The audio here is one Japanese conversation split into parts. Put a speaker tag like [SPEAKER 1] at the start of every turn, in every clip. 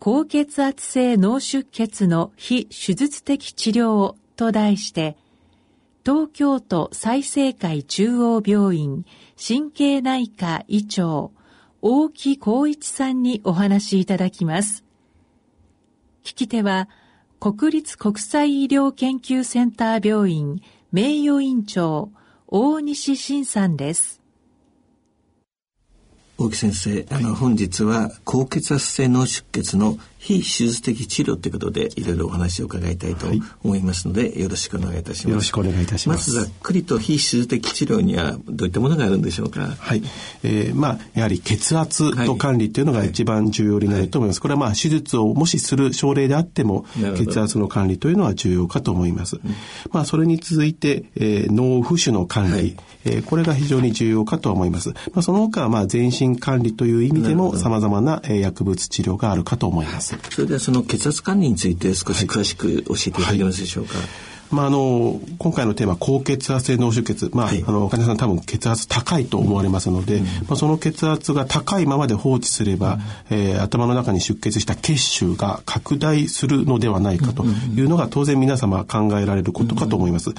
[SPEAKER 1] 高血圧性脳出血の非手術的治療と題して東京都済生会中央病院神経内科医長大木光一さんにお話しいただきます。聞き手は国立国際医療研究センター病院名誉院長大西晋さんです。
[SPEAKER 2] 大木先生、あの、本日は高血圧性脳出血の非手術的治療ということで、いろいろお話を伺いたいと思いますので、はい、よろしくお願いいたします。
[SPEAKER 3] よろしくお願いいたします。
[SPEAKER 2] まずざっくりと非手術的治療にはどういったものがあるんでしょうか？
[SPEAKER 3] はい。えー、まあ、やはり血圧と管理というのが一番重要になると思います。これはまあ、手術をもしする症例であっても、血圧の管理というのは重要かと思います。まあ、それに続いて、えー、脳浮腫の管理、はい、えー、これが非常に重要かと思います。まあ、その他はまあ、全身管理という意味でも様々な薬物治療があるかと思います。
[SPEAKER 2] それではその血圧管理について少し詳しく教えていただけますでしょうか？はい。はい
[SPEAKER 3] まあ、あの、今回のテーマ、高血圧性脳出血。まあ、はい、あの、患者さん多分血圧高いと思われますので、うん、まあ、その血圧が高いままで放置すれば、うん、えー、頭の中に出血した血腫が拡大するのではないかというのが当然皆様考えられることかと思います。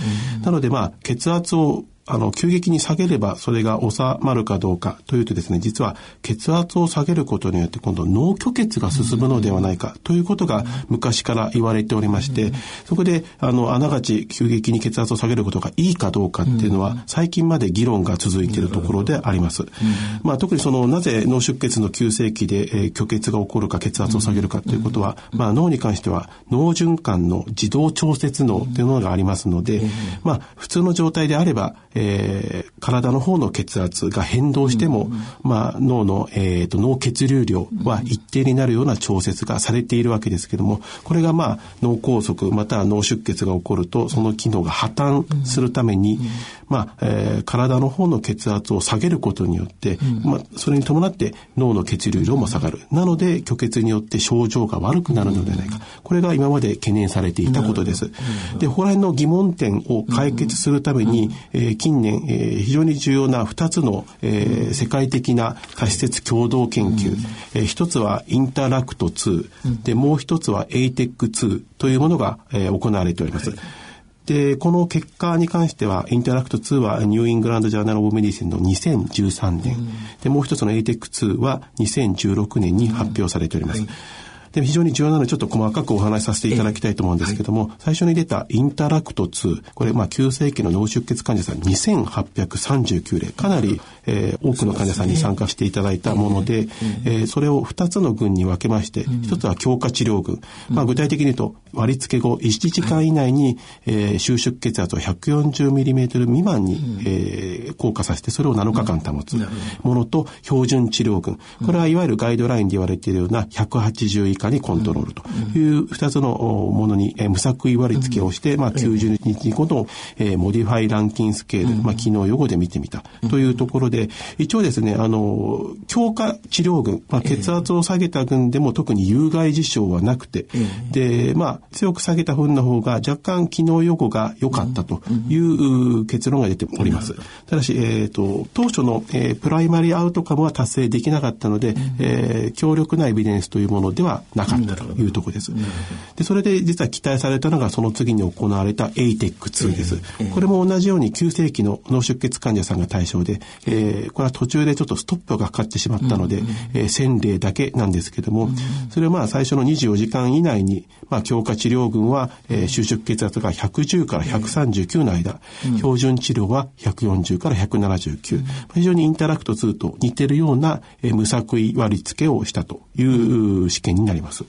[SPEAKER 3] なので、まあ、血圧をあの、急激に下げればそれが収まるかどうかというとですね、実は血圧を下げることによって今度脳虚血が進むのではないかということが昔から言われておりまして、そこで、あの、あながち急激に血圧を下げることがいいかどうかっていうのは最近まで議論が続いているところであります。まあ、特にその、なぜ脳出血の急性期で、えー、虚血が起こるか血圧を下げるかということは、まあ、脳に関しては脳循環の自動調節脳というものがありますので、まあ、普通の状態であれば、えー、体の方の血圧が変動しても、うん、まあ、脳の、えーと、脳血流量は一定になるような調節がされているわけですけどもこれがまあ脳梗塞または脳出血が起こるとその機能が破綻するために、まあえー、体の方の血圧を下げることによって、まあ、それに伴って脳の血流量も下がる。なので虚血によって症状が悪くなるのではないか。これが今まで懸念されていたことです。でここら辺の疑問点を解決するために、えー、近年、えー、非常に重要な2つの、えー、世界的な多施設共同研究、えー、1つはインタラクト2、でもう1つは ATEC2 というものが、えー、行われております。はいで、この結果に関しては、インタラクト2はニューイングランドジャーナルオブメディシンの2013年、うん、で、もう一つの ATEC2 は2016年に発表されております。うんはい。で、非常に重要なのでちょっと細かくお話しさせていただきたいと思うんですけども、はい、最初に出たインタラクト2、これ、まあ、急性期の脳出血患者さん2839例、かなり、えー、多くの患者さんに参加していただいたもので、えー、それを2つの群に分けまして、1つは強化治療群、まあ、具体的に言うと、割り付け後1時間以内に、えー、収縮血圧を 140mm 未満に、えー、降下させて、それを7日間保つものと、標準治療群、これはいわゆるガイドラインで言われているような180以下にコントロールと。いう2つのものに、えー、無作為割り付けをして、まあ、90日ごとの、えー、 modified Rankin Scale、まあ、機能予後で見てみた。というところで、一応ですね、あの、強化治療群、まあ、血圧を下げた群でも特に有害事象はなくて、で、まあ、強く下げた群の方が若干機能予後が良かったという結論が出ております。ただし、えっ、ー、と、当初の、えー、プライマリーアウトカムは達成できなかったので、えー、強力なエビデンスというものではなかったというところです。で、それで実は期待されたのがその次に行われた ATEC2 です。これも同じように急性期の脳出血患者さんが対象で、えー、これは途中でちょっとストップがかかってしまったので、えー、1000例だけなんですけども、それはまあ最初の24時間以内に、まあ強化治療群は、えー、収縮血圧が110から139の間、標準治療は140から179、非常にインタラクト2と似てるような、えー、無作為割り付けをしたという試験になります。で、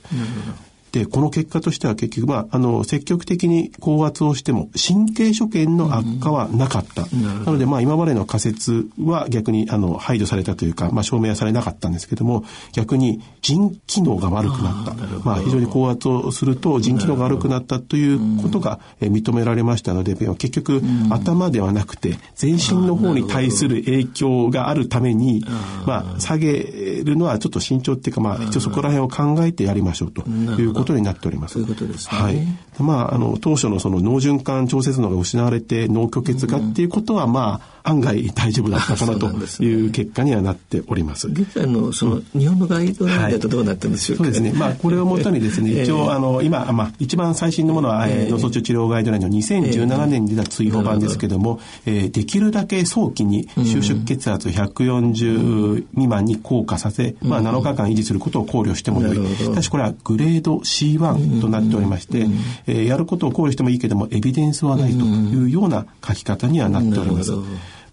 [SPEAKER 3] この結果としては結局、まあ、あの、積極的に高圧をしても、神経所見の悪化はなかった。うん、なので、まあ、今までの仮説は逆に、あの、排除されたというか、まあ、証明はされなかったんですけども、逆に腎機能が悪くなった。まあ、非常に高圧をすると腎機能が悪くなったということが認められましたので、結局、頭ではなくて、全身の方に対する影響があるために、まあ、下げるのはちょっと慎重っていうか、まあ、一応そこら辺を考えてやりましょうということになっております。
[SPEAKER 2] そういうことです
[SPEAKER 3] ね。はい。まあ、あの、当初のその脳循環調節能が失われて脳虚血がっていうことは、まあ、案外大丈夫だったかなという結果にはなっております。
[SPEAKER 2] 現在のその日本のガイドラインだとどうなってるんでしょうか、
[SPEAKER 3] はい、そうですね。まあこれをもとにですね、一応あの今まあ一番最新のものは、えー、脳卒中治療ガイドラインの2017年に出た追放版ですけども、えー、できるだけ早期に収縮血圧140未満に降下させ、まあ7日間維持することを考慮してもよい。しかしこれはグレード C1 となっておりまして、えー、やることを考慮してもいいけどもエビデンスはないというような書き方にはなっております。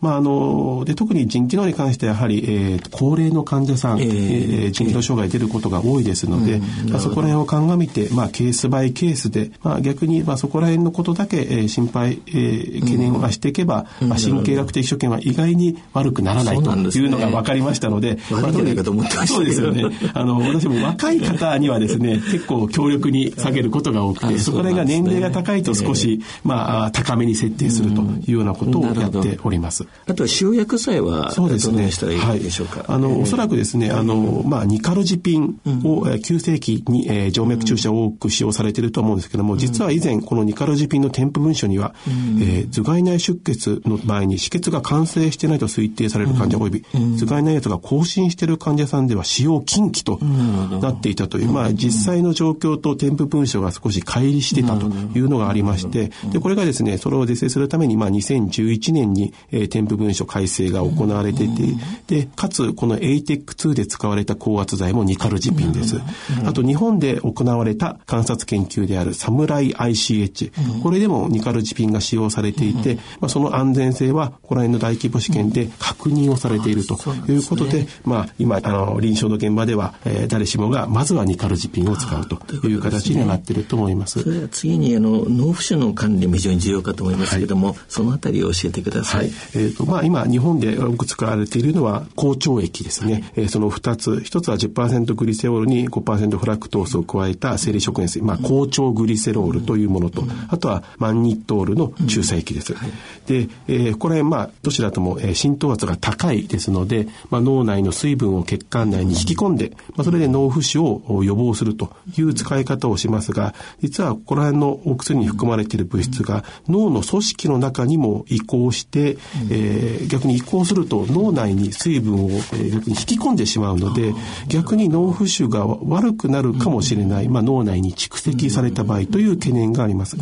[SPEAKER 3] まあ、あの、で、特に腎機能に関してやはり、えー、高齢の患者さん、えー、腎機能障害出ることが多いですので、まあ、そこら辺を鑑みて、まあ、ケースバイケースで、まあ、逆に、まあ、そこら辺のことだけ、えー、心配、えー、懸念はしていけば、まあ、神経学的所見は意外に悪くならないというのが分かりましたので、
[SPEAKER 2] まあ、
[SPEAKER 3] そうですよね。あの、私も若い方にはですね、結構強力に下げることが多くて、そこら辺が年齢が高いと少し、まあ、高めに設定するというようなことをやっております。
[SPEAKER 2] あとは塩薬剤はそうですね。したらいいでしょうか？
[SPEAKER 3] はい、あの、おそらくですね、あの、まあ、ニカルジピンを、うん、急性期に、えー、静脈注射を多く使用されていると思うんですけども、実は以前、このニカルジピンの添付文書には、うん、えー、頭蓋内出血の場合に止血が完成してないと推定される患者及び、うん、頭蓋内圧が更新している患者さんでは使用禁忌となっていたという、まあ、実際の状況と添付文書が少し乖離してたというのがありまして、で、これがですね、それを是正するために、まあ、2011年に、えー、添付文書改正が行われていて、で、かつ、この ATEC2 で使われた高圧剤もニカルジピンです。あと、日本で行われた観察研究であるサムライ ICH。これでもニカルジピンが使用されていて、まあ、その安全性は、この辺の大規模試験で確認をされているということで、まあ、今、あの、臨床の現場では、えー、誰しもが、まずはニカルジピンを使うという形になっていると思います。
[SPEAKER 2] それは次に、あの、脳浮腫の管理も非常に重要かと思いますけれども、はい、そのあたりを教えてください。はい、
[SPEAKER 3] えっ、ー、と、まあ、今、日本でよく使われているのは好腸液ですね。はい、えー、その2つ。1つは10%グリセオールに5%フラクトースを加えた生理食塩水。まあ、好腸グリセロールというものと、あとはマンニットールの注射液です。で、えー、これ、まあ、どちらとも、えー、浸透圧が高いですので、まあ、脳内の水分を血管内に引き込んで、まあ、それで脳浮腫を予防するという使い方をしますが、実はここら辺のお薬に含まれている物質が脳の組織の中にも移行して、えー、逆に移行すると脳内に水分を、えー、逆に引き込んでしまうので、逆に脳浮腫が悪くなるかもしれない、まあ、脳内に蓄積された場合という懸念があります。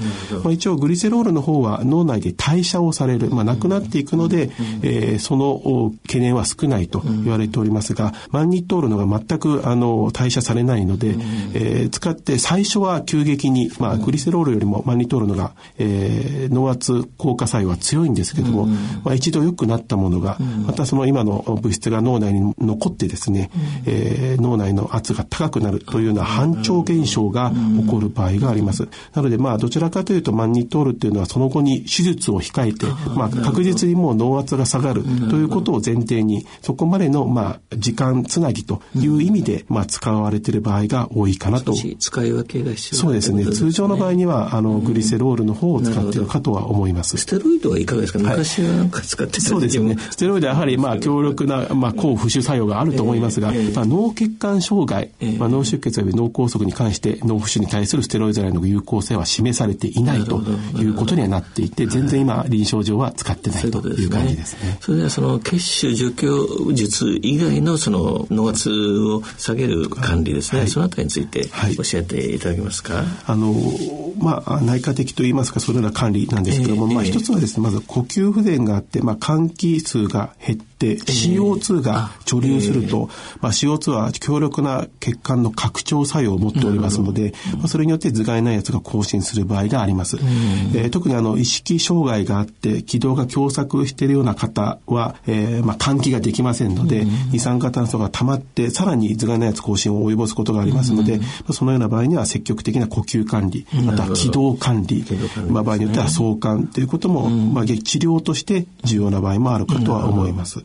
[SPEAKER 3] まあ、一応グリセロールの方は脳内で代謝をされる、まあ、なくなっていくので、えー、その懸念は少ないと言われておりますが、マンニットールのが全くあの代謝されないので、えー、使って最初は急激に、まあ、グリセロールよりもマンニットールのが、えー、脳圧効果作用は強いんですけども、まあ、一度良くなったものが、またその今の物質が脳内に残ってですね、えー、脳内の圧が高くなるというような反調現象が起こる場合があります。なのでまあどちらかというとマンニトールっていうのはその後に手術を控えて、まあ確実にもう脳圧が下がるということを前提に、そこまでのまあ時間つなぎという意味でまあ使われている場合が多いかなと。
[SPEAKER 2] 使い分けが必
[SPEAKER 3] 要そうですね。通常の場合にはあのグリセロールの方を使っているかとは思います。
[SPEAKER 2] ステロイドはいかがですか、昔はなんか使ってた
[SPEAKER 3] そうですね。ステロイドはやはりまあ強力なまあ抗浮腫作用があると思いますが、まあ、脳血管障害、まあ、脳出血及び脳梗塞に関して脳浮腫に対するステロイド剤の有効性は示されていないということにはなっていて、全然今臨床上は使ってないという感じですね。
[SPEAKER 2] それではその血腫除去術以外のその脳圧を下げる管理ですね、はい、そのあたりについて教えていただけますか？はい、
[SPEAKER 3] あのまあ内科的といいますかそのような管理なんですけども、えー、まあ一つはですねまず呼吸不全があって、まあ、換気数が減って、CO2 が貯留すると、まあ、CO2 は強力な血管の拡張作用を持っておりますので、まあ、それによって頭蓋内圧が更新する場合があります。えー、特にあの、意識障害があって、気道が狭窄しているような方は、えー、まあ、換気ができませんので、二酸化炭素が溜まって、さらに頭蓋内圧更新を及ぼすことがありますので、まあ、そのような場合には積極的な呼吸管理、また気道管理、まあ、場合によっては相関ということも、まあ、治療として重要な場合もあるかとは思います。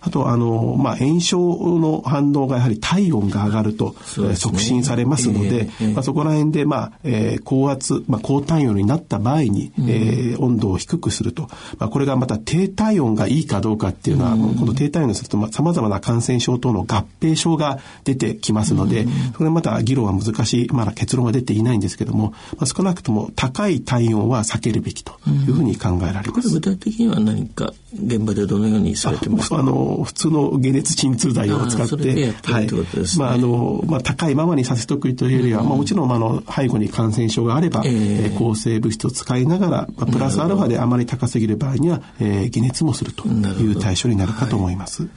[SPEAKER 3] あと、あの、まあ、炎症の反応がやはり体温が上がると、ね、促進されますので、えー、まあ、そこら辺で、まあ、えー、高圧、まあ、高体温になった場合に、うん、えー、温度を低くすると。まあ、これがまた低体温がいいかどうかっていうのは、うん、この低体温にすると、まあ、様々な感染症等の合併症が出てきますので、うん、それまた議論は難しい、まだ結論は出ていないんですけども、まあ、少なくとも高い体温は避けるべきというふうに考えられます。
[SPEAKER 2] 具体的には何か現場でどのようにされてますか？
[SPEAKER 3] あの、普通の解熱鎮痛剤を使って、はい。まあ、あの、まあ、高いままにさせておくというよりは、まあ、もちろん、あの、背後に感染症があれば、えー、抗生物質を使いながら、まあ、プラスアルファであまり高すぎる場合には、えー、解熱もするという対象になるかと思います。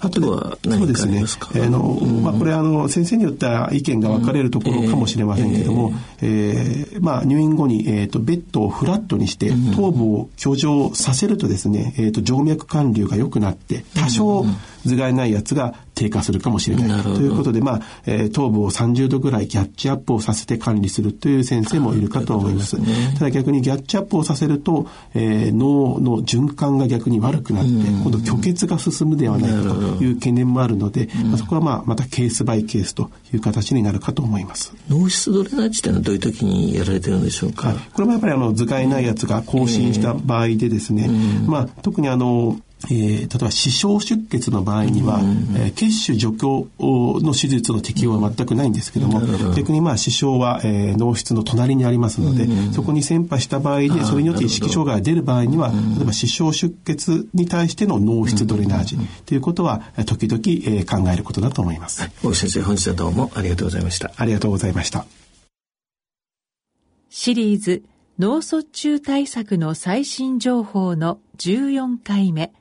[SPEAKER 2] あとは何かありますか？
[SPEAKER 3] そうですね。あの、まあ、これあの、先生によっては意見が分かれるところかもしれませんけども、えー、まあ、入院後に、えっ、と、ベッドをフラットにして、頭部を居上させるとですね、えっ、と、静脈管流が良くなって、多少、頭蓋内圧が低下するかもしれない。ということで、まあ、えー、頭部を30度ぐらいギャッチアップをさせて管理するという先生もいるかと思います。ね、ただ逆にギャッチアップをさせると、えー、脳の循環が逆に悪くなって、今度虚血が進むではないかという懸念もあるので、まあ、そこはまあ、またケースバイケースという形になるかと思います。
[SPEAKER 2] 脳室ドレナージっていうの？はどういう時にやられてるんでしょうか、はい、
[SPEAKER 3] これもやっぱりあの、頭蓋内圧が更新した場合でですね、まあ、特にあの、えー、例えば視床出血の場合には、うん、えー、血腫除去の手術の適用は全くないんですけども、ど逆にまあ視床は、えー、脳室の隣にありますので、うん、そこに先波した場合でそれによって意識障害が出る場合には、例えば視床出血に対しての脳室ドレナージということは時々、えー、考えることだと思います。
[SPEAKER 2] 大先生本日はどうもありがとうございました。
[SPEAKER 3] ありがとうございました。
[SPEAKER 1] シリーズ脳卒中対策の最新情報の14回目。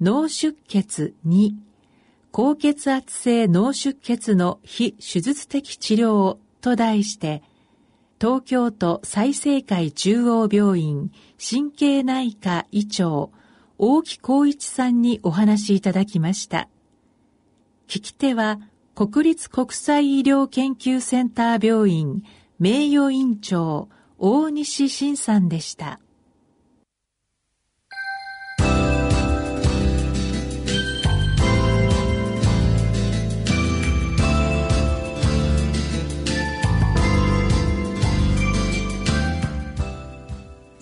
[SPEAKER 1] 脳出血2高血圧性脳出血の非手術的治療と題して東京都済生会中央病院神経内科医長大木光一さんにお話しいただきました。聞き手は国立国際医療研究センター病院名誉院長大西晋さんでした。